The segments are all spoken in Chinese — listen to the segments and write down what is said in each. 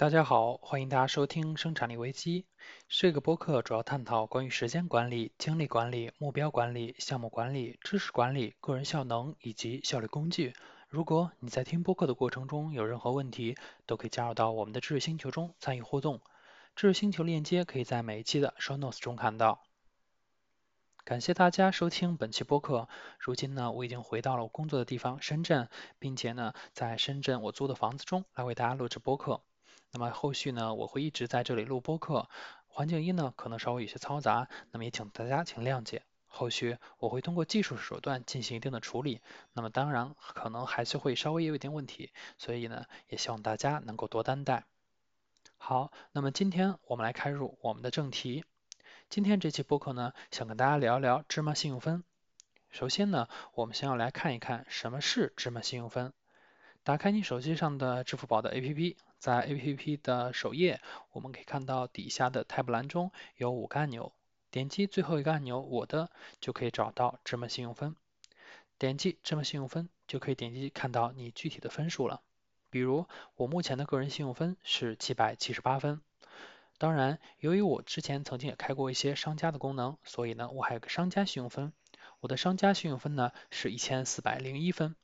大家好，欢迎大家收听生产力危机。这个播客主要探讨关于时间管理、精力管理、目标管理、项目管理、知识管理、个人效能以及效率工具。如果你在听播客的过程中有任何问题，都可以加入到我们的知识星球中参与互动。知识星球链接可以在每一期的 show notes 中看到。感谢大家收听本期播客。如今呢，我已经回到了我工作的地方深圳，并且呢，在深圳我租的房子中来为大家录制播客。那么后续呢，我会一直在这里录播课，环境音呢可能稍微有些嘈杂，那么也请大家请谅解。后续我会通过技术手段进行一定的处理，那么当然可能还是会稍微有一点问题，所以呢也希望大家能够多担待。好，那么今天我们来开入我们的正题。今天这期播客呢，想跟大家聊一聊芝麻信用分。首先呢，我们先要来看一看什么是芝麻信用分。打开你手机上的支付宝的 APP。在 APP 的首页，我们可以看到底下的 Tab 栏中有五个按钮，点击最后一个按钮“我的”就可以找到芝麻信用分。点击芝麻信用分就可以点击看到你具体的分数了。比如我目前的个人信用分是七百七十八分。当然，由于我之前曾经也开过一些商家的功能，所以呢我还有个商家信用分。我的商家信用分呢是一千四百零一分。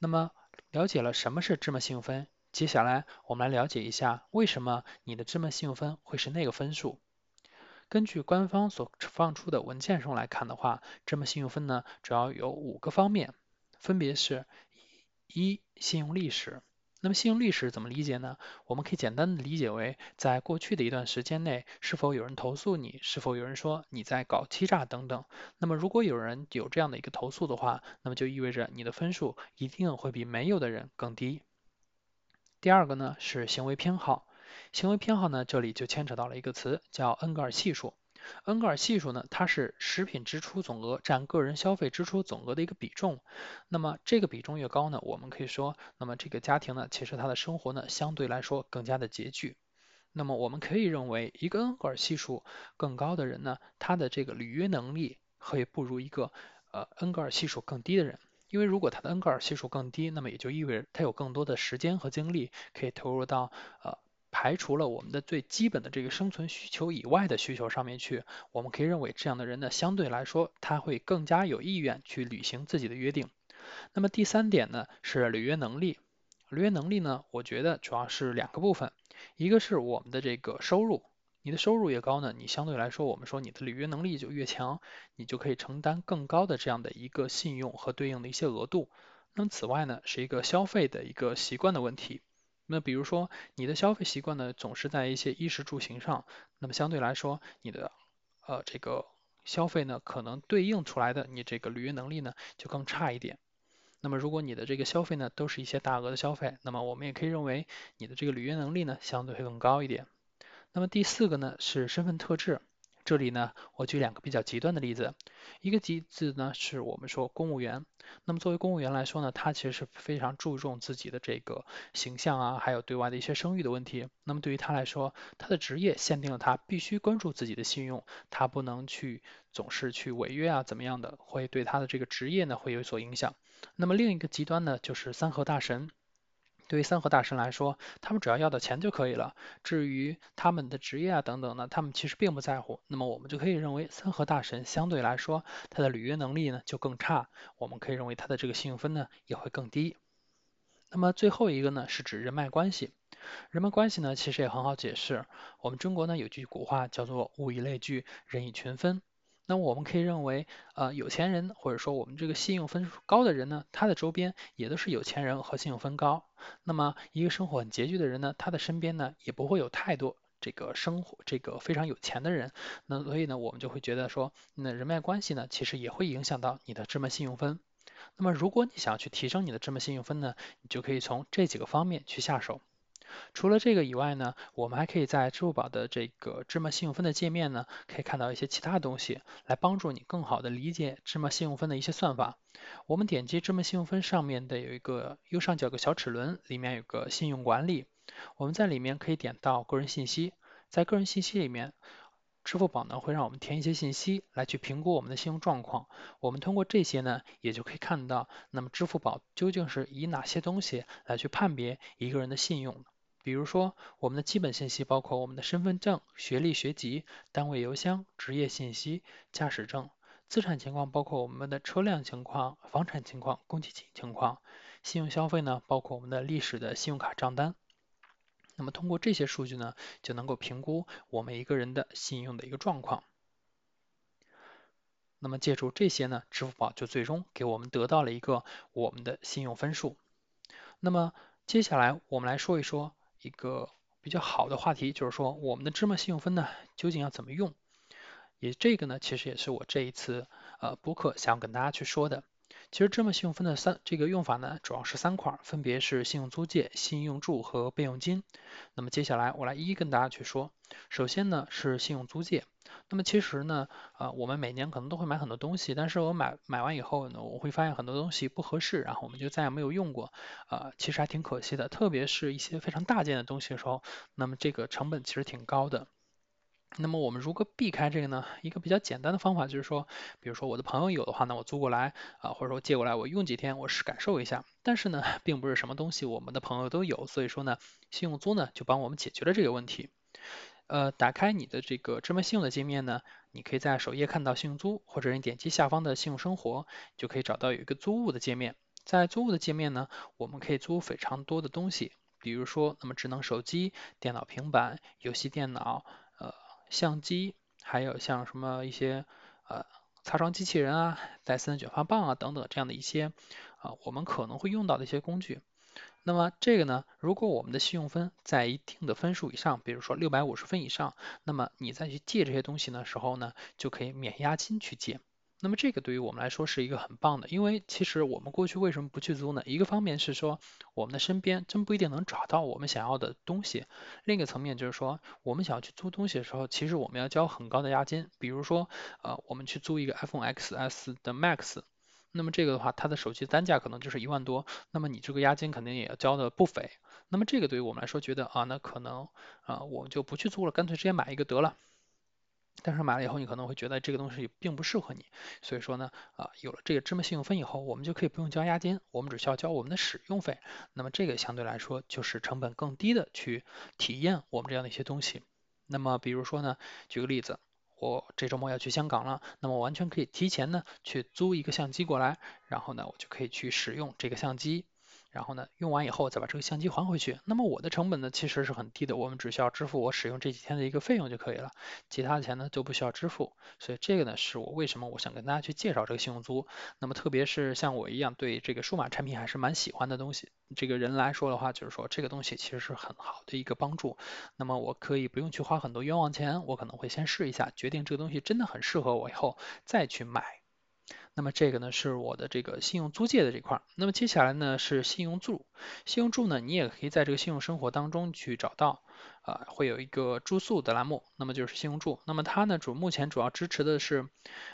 那么了解了什么是芝麻信用分？接下来我们来了解一下，为什么你的芝麻信用分会是那个分数？根据官方所放出的文件中来看的话，芝麻信用分呢主要有五个方面，分别是：一、信用历史。那么信用历史怎么理解呢？我们可以简单的理解为，在过去的一段时间内，是否有人投诉你，是否有人说你在搞欺诈等等。那么如果有人有这样的一个投诉的话，那么就意味着你的分数一定会比没有的人更低。第二个呢是行为偏好，行为偏好呢这里就牵扯到了一个词叫恩格尔系数。恩格尔系数呢它是食品支出总额占个人消费支出总额的一个比重。那么这个比重越高呢，我们可以说，那么这个家庭呢其实他的生活呢相对来说更加的拮据。那么我们可以认为，一个恩格尔系数更高的人呢，他的这个履约能力会不如一个呃恩格尔系数更低的人。因为如果它的恩格尔系数更低，那么也就意味着它有更多的时间和精力可以投入到呃排除了我们的最基本的这个生存需求以外的需求上面去。我们可以认为这样的人呢，相对来说他会更加有意愿去履行自己的约定。那么第三点呢是履约能力，履约能力呢，我觉得主要是两个部分，一个是我们的这个收入。你的收入越高呢，你相对来说，我们说你的履约能力就越强，你就可以承担更高的这样的一个信用和对应的一些额度。那么此外呢，是一个消费的一个习惯的问题。那比如说你的消费习惯呢，总是在一些衣食住行上，那么相对来说，你的呃这个消费呢，可能对应出来的你这个履约能力呢就更差一点。那么如果你的这个消费呢，都是一些大额的消费，那么我们也可以认为你的这个履约能力呢，相对会更高一点。那么第四个呢是身份特质，这里呢我举两个比较极端的例子，一个极字呢是我们说公务员，那么作为公务员来说呢，他其实是非常注重自己的这个形象啊，还有对外的一些声誉的问题。那么对于他来说，他的职业限定了他必须关注自己的信用，他不能去总是去违约啊怎么样的，会对他的这个职业呢会有所影响。那么另一个极端呢就是三和大神。对于三和大神来说，他们只要要到钱就可以了。至于他们的职业啊等等呢，他们其实并不在乎。那么我们就可以认为，三和大神相对来说，他的履约能力呢就更差。我们可以认为他的这个信用分呢也会更低。那么最后一个呢是指人脉关系。人脉关系呢其实也很好解释。我们中国呢有句古话叫做物以类聚，人以群分。那我们可以认为，呃，有钱人或者说我们这个信用分数高的人呢，他的周边也都是有钱人和信用分高。那么一个生活很拮据的人呢，他的身边呢也不会有太多这个生活这个非常有钱的人。那所以呢，我们就会觉得说，那人脉关系呢，其实也会影响到你的芝麻信用分。那么如果你想要去提升你的芝麻信用分呢，你就可以从这几个方面去下手。除了这个以外呢，我们还可以在支付宝的这个芝麻信用分的界面呢，可以看到一些其他东西，来帮助你更好的理解芝麻信用分的一些算法。我们点击芝麻信用分上面的有一个右上角个小齿轮，里面有个信用管理，我们在里面可以点到个人信息，在个人信息里面，支付宝呢会让我们填一些信息来去评估我们的信用状况。我们通过这些呢，也就可以看到，那么支付宝究竟是以哪些东西来去判别一个人的信用。比如说，我们的基本信息包括我们的身份证、学历、学籍、单位邮箱、职业信息、驾驶证。资产情况包括我们的车辆情况、房产情况、公积金情况。信用消费呢，包括我们的历史的信用卡账单。那么通过这些数据呢，就能够评估我们一个人的信用的一个状况。那么借助这些呢，支付宝就最终给我们得到了一个我们的信用分数。那么接下来我们来说一说一个比较好的话题，就是说我们的芝麻信用分呢究竟要怎么用？也这个呢，其实也是我这一次呃播客想要跟大家去说的。其实芝麻信用分的三这个用法呢，主要是三块，分别是信用租借、信用住和备用金。那么接下来我来一一跟大家去说。首先呢是信用租借。那么其实呢，呃，我们每年可能都会买很多东西，但是我买买完以后呢，我会发现很多东西不合适，然后我们就再也没有用过，呃，其实还挺可惜的。特别是一些非常大件的东西的时候，那么这个成本其实挺高的。那么我们如何避开这个呢？一个比较简单的方法就是说，比如说我的朋友有的话呢，我租过来啊，或者说借过来，我用几天，我试感受一下。但是呢，并不是什么东西我们的朋友都有，所以说呢，信用租呢就帮我们解决了这个问题。呃，打开你的这个芝麻信用的界面呢，你可以在首页看到信用租，或者你点击下方的信用生活，就可以找到有一个租物的界面。在租物的界面呢，我们可以租非常多的东西，比如说那么智能手机、电脑、平板、游戏电脑。相机，还有像什么一些呃擦窗机器人啊、戴森卷发棒啊等等这样的一些啊我们可能会用到的一些工具。那么这个呢，如果我们的信用分在一定的分数以上，比如说六百五十分以上，那么你再去借这些东西的时候呢，就可以免押金去借。那么这个对于我们来说是一个很棒的，因为其实我们过去为什么不去租呢？一个方面是说我们的身边真不一定能找到我们想要的东西，另一个层面就是说我们想要去租东西的时候，其实我们要交很高的押金。比如说呃，我们去租一个 iPhone XS 的 Max，那么这个的话它的手机单价可能就是一万多，那么你这个押金肯定也要交的不菲。那么这个对于我们来说觉得啊，那可能啊我们就不去租了，干脆直接买一个得了。但是买了以后，你可能会觉得这个东西并不适合你，所以说呢，啊，有了这个芝麻信用分以后，我们就可以不用交押金，我们只需要交我们的使用费。那么这个相对来说就是成本更低的去体验我们这样的一些东西。那么比如说呢，举个例子，我这周末要去香港了，那么完全可以提前呢去租一个相机过来，然后呢我就可以去使用这个相机。然后呢，用完以后再把这个相机还回去。那么我的成本呢，其实是很低的，我们只需要支付我使用这几天的一个费用就可以了，其他的钱呢都不需要支付。所以这个呢，是我为什么我想跟大家去介绍这个信用租。那么特别是像我一样对这个数码产品还是蛮喜欢的东西，这个人来说的话，就是说这个东西其实是很好的一个帮助。那么我可以不用去花很多冤枉钱，我可能会先试一下，决定这个东西真的很适合我以后再去买。那么这个呢是我的这个信用租借的这块。那么接下来呢是信用住，信用住呢你也可以在这个信用生活当中去找到。啊，会有一个住宿的栏目，那么就是信用住。那么它呢主目前主要支持的是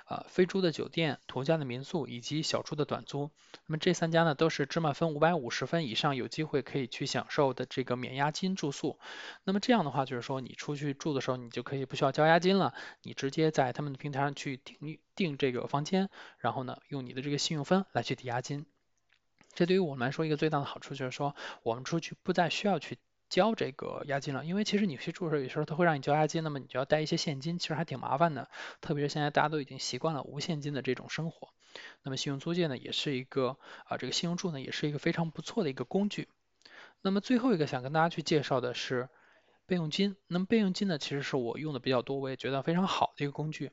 啊飞猪的酒店、途家的民宿以及小猪的短租。那么这三家呢都是芝麻分五百五十分以上有机会可以去享受的这个免押金住宿。那么这样的话就是说你出去住的时候你就可以不需要交押金了，你直接在他们的平台上去订订这个房间，然后呢用你的这个信用分来去抵押金。这对于我们来说一个最大的好处就是说我们出去不再需要去。交这个押金了，因为其实你去住的时候，有时候他会让你交押金，那么你就要带一些现金，其实还挺麻烦的。特别是现在大家都已经习惯了无现金的这种生活，那么信用租借呢，也是一个啊，这个信用住呢，也是一个非常不错的一个工具。那么最后一个想跟大家去介绍的是备用金。那么备用金呢，其实是我用的比较多，我也觉得非常好的一个工具。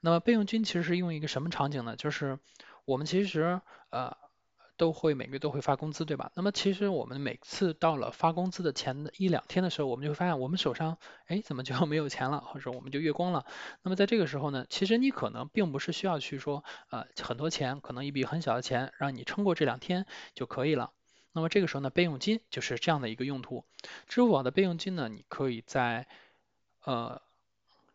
那么备用金其实是用一个什么场景呢？就是我们其实呃。都会每个月都会发工资，对吧？那么其实我们每次到了发工资的前一两天的时候，我们就会发现我们手上，哎，怎么就 没有钱了，或者我们就月光了。那么在这个时候呢，其实你可能并不是需要去说，呃，很多钱，可能一笔很小的钱，让你撑过这两天就可以了。那么这个时候呢，备用金就是这样的一个用途。支付宝的备用金呢，你可以在呃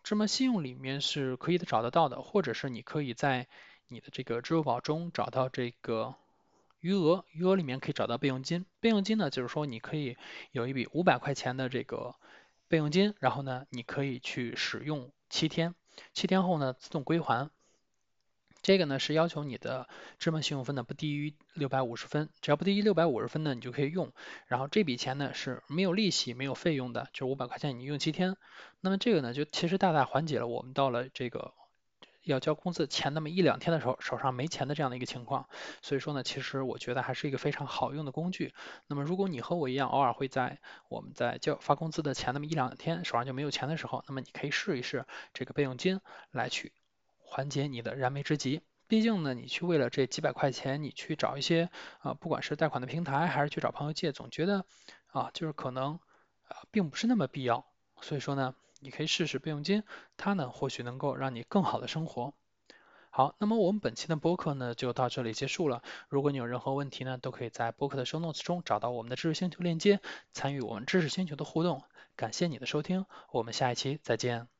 芝麻信用里面是可以找得到的，或者是你可以在你的这个支付宝中找到这个。余额，余额里面可以找到备用金。备用金呢，就是说你可以有一笔五百块钱的这个备用金，然后呢，你可以去使用七天，七天后呢自动归还。这个呢是要求你的芝麻信用分呢不低于六百五十分，只要不低于六百五十分呢，你就可以用。然后这笔钱呢是没有利息、没有费用的，就五百块钱你用七天。那么这个呢就其实大大缓解了我们到了这个要交工资前那么一两天的时候手上没钱的这样的一个情况。所以说呢，其实我觉得还是一个非常好用的工具。那么如果你和我一样偶尔会在我们在交发工资的前那么一两天手上就没有钱的时候，那么你可以试一试这个备用金来去缓解你的燃眉之急。毕竟呢，你去为了这几百块钱，你去找一些啊，不管是贷款的平台还是去找朋友借，总觉得啊，就是可能啊，并不是那么必要。所以说呢，你可以试试备用金，它呢或许能够让你更好的生活。好，那么我们本期的播客呢就到这里结束了。如果你有任何问题呢，都可以在播客的 show notes 中找到我们的知识星球链接，参与我们知识星球的互动。感谢你的收听，我们下一期再见。